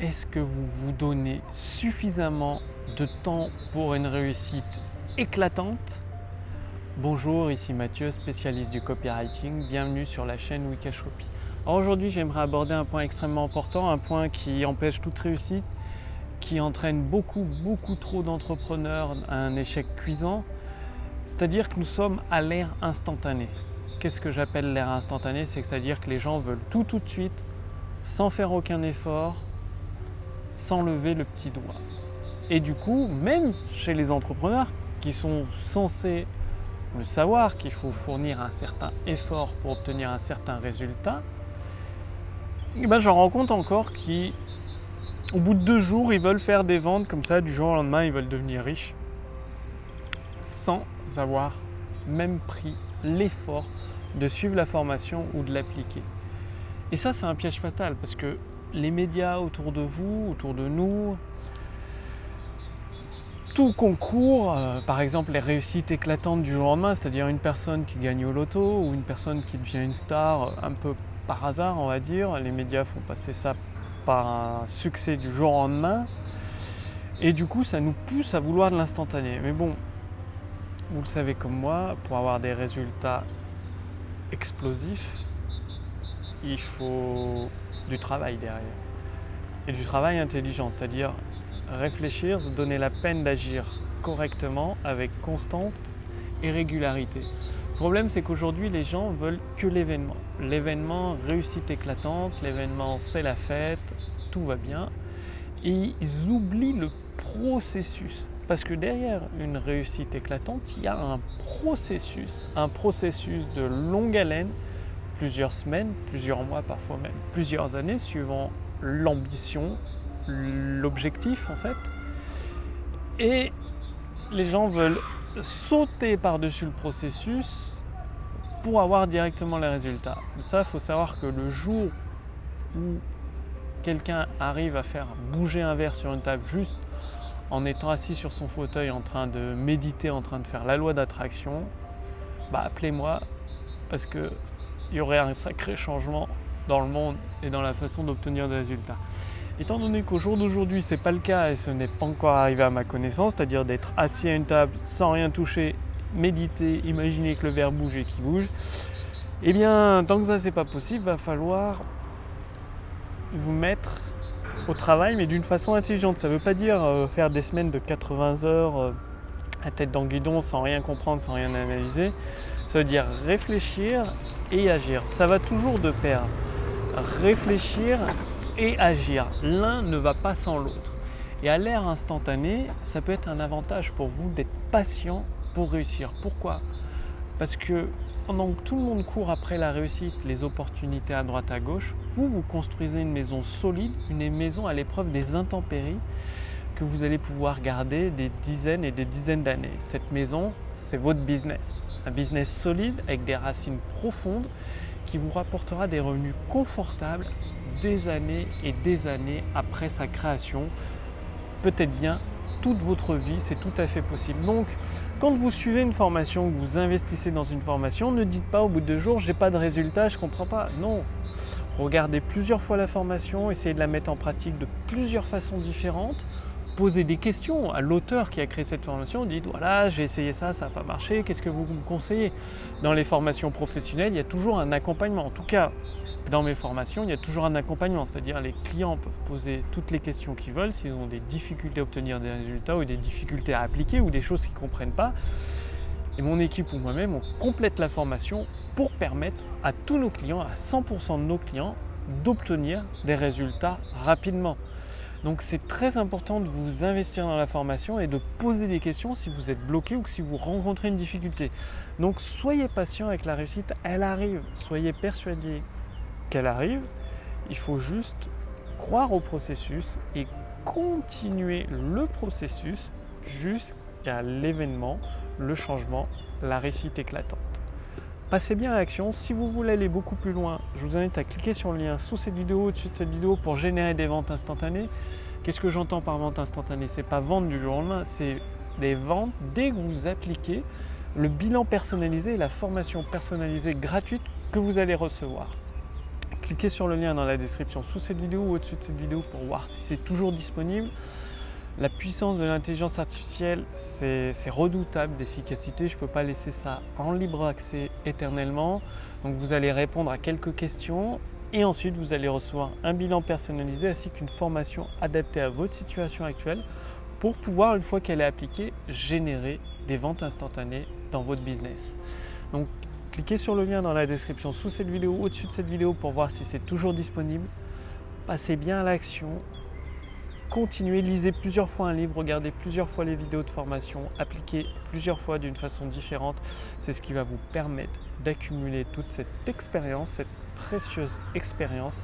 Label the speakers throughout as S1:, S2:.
S1: est-ce que vous vous donnez suffisamment de temps pour une réussite éclatante? Bonjour, ici Mathieu, spécialiste du copywriting. Bienvenue sur la chaîne Wikashopee. Alors aujourd'hui, j'aimerais aborder un point extrêmement important, un point qui empêche toute réussite, qui entraîne beaucoup, beaucoup trop d'entrepreneurs à un échec cuisant. C'est-à-dire que nous sommes à l'ère instantanée. Qu'est-ce que j'appelle l'ère instantanée? C'est-à-dire que les gens veulent tout tout de suite, sans faire aucun effort, sans lever le petit doigt. Et du coup, même chez les entrepreneurs qui sont censés le savoir qu'il faut fournir un certain effort pour obtenir un certain résultat, eh ben, j'en rencontre encore qui, au bout de deux jours, ils veulent faire des ventes comme ça, du jour au lendemain, ils veulent devenir riches, sans avoir même pris l'effort de suivre la formation ou de l'appliquer. Et ça, c'est un piège fatal parce que les médias autour de vous, autour de nous, tout concours, euh, par exemple les réussites éclatantes du jour au lendemain, c'est-à-dire une personne qui gagne au loto ou une personne qui devient une star euh, un peu par hasard, on va dire. Les médias font passer ça par un succès du jour au lendemain. Et du coup, ça nous pousse à vouloir de l'instantané. Mais bon, vous le savez comme moi, pour avoir des résultats explosifs, il faut du travail derrière. Et du travail intelligent, c'est-à-dire réfléchir, se donner la peine d'agir correctement avec constante et régularité. Le problème, c'est qu'aujourd'hui, les gens veulent que l'événement. L'événement, réussite éclatante, l'événement, c'est la fête, tout va bien. Et ils oublient le processus. Parce que derrière une réussite éclatante, il y a un processus, un processus de longue haleine, plusieurs semaines, plusieurs mois, parfois même plusieurs années, suivant l'ambition, l'objectif en fait. Et les gens veulent sauter par-dessus le processus pour avoir directement les résultats. Ça, il faut savoir que le jour où quelqu'un arrive à faire bouger un verre sur une table juste en étant assis sur son fauteuil en train de méditer, en train de faire la loi d'attraction, bah appelez-moi parce qu'il y aurait un sacré changement dans le monde et dans la façon d'obtenir des résultats. Étant donné qu'au jour d'aujourd'hui, ce n'est pas le cas et ce n'est pas encore arrivé à ma connaissance, c'est-à-dire d'être assis à une table sans rien toucher, méditer, imaginer que le verre bouge et qu'il bouge, eh bien, tant que ça c'est pas possible, va falloir vous mettre au travail, mais d'une façon intelligente. Ça ne veut pas dire euh, faire des semaines de 80 heures euh, à tête dans le guidon sans rien comprendre, sans rien analyser. Ça veut dire réfléchir et agir. Ça va toujours de pair. Réfléchir et agir. L'un ne va pas sans l'autre. Et à l'ère instantanée, ça peut être un avantage pour vous d'être patient pour réussir. Pourquoi? Parce que pendant que tout le monde court après la réussite, les opportunités à droite à gauche, vous, vous construisez une maison solide, une maison à l'épreuve des intempéries que vous allez pouvoir garder des dizaines et des dizaines d'années. Cette maison, c'est votre business. Un business solide avec des racines profondes qui vous rapportera des revenus confortables des années et des années après sa création. Peut-être bien toute votre vie, c'est tout à fait possible. Donc, quand vous suivez une formation, vous investissez dans une formation, ne dites pas au bout de deux jours, j'ai pas de résultat, je comprends pas. Non, regardez plusieurs fois la formation, essayez de la mettre en pratique de plusieurs façons différentes poser des questions à l'auteur qui a créé cette formation, dites voilà, j'ai essayé ça, ça n'a pas marché, qu'est-ce que vous me conseillez? Dans les formations professionnelles, il y a toujours un accompagnement. En tout cas, dans mes formations, il y a toujours un accompagnement, c'est-à-dire les clients peuvent poser toutes les questions qu'ils veulent s'ils ont des difficultés à obtenir des résultats ou des difficultés à appliquer ou des choses qu'ils ne comprennent pas. Et mon équipe ou moi-même, on complète la formation pour permettre à tous nos clients, à 100% de nos clients, d'obtenir des résultats rapidement. Donc c'est très important de vous investir dans la formation et de poser des questions si vous êtes bloqué ou si vous rencontrez une difficulté. Donc soyez patient avec la réussite, elle arrive. Soyez persuadé qu'elle arrive. Il faut juste croire au processus et continuer le processus jusqu'à l'événement, le changement, la réussite éclatante. Passez bien à l'action. Si vous voulez aller beaucoup plus loin, je vous invite à cliquer sur le lien sous cette vidéo, au-dessus de cette vidéo pour générer des ventes instantanées. Qu'est-ce que j'entends par vente instantanée? C'est pas vendre du jour au lendemain, c'est des ventes dès que vous appliquez le bilan personnalisé et la formation personnalisée gratuite que vous allez recevoir. cliquez sur le lien dans la description sous cette vidéo ou au-dessus de cette vidéo pour voir si c'est toujours disponible. La puissance de l'intelligence artificielle, c'est redoutable d'efficacité. Je ne peux pas laisser ça en libre accès éternellement. Donc vous allez répondre à quelques questions et ensuite vous allez recevoir un bilan personnalisé ainsi qu'une formation adaptée à votre situation actuelle pour pouvoir, une fois qu'elle est appliquée, générer des ventes instantanées dans votre business. Donc cliquez sur le lien dans la description sous cette vidéo, au-dessus de cette vidéo pour voir si c'est toujours disponible. Passez bien à l'action continuez, lisez plusieurs fois un livre, regardez plusieurs fois les vidéos de formation, appliquez plusieurs fois d'une façon différente. C'est ce qui va vous permettre d'accumuler toute cette expérience, cette précieuse expérience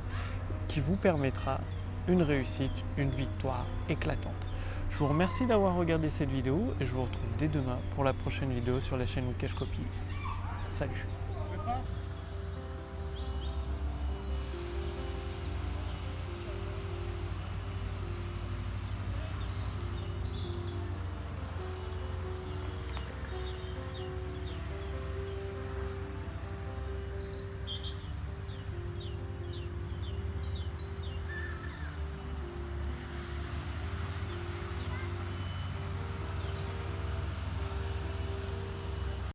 S1: qui vous permettra une réussite, une victoire éclatante. Je vous remercie d'avoir regardé cette vidéo et je vous retrouve dès demain pour la prochaine vidéo sur la chaîne Wicash Copy. Salut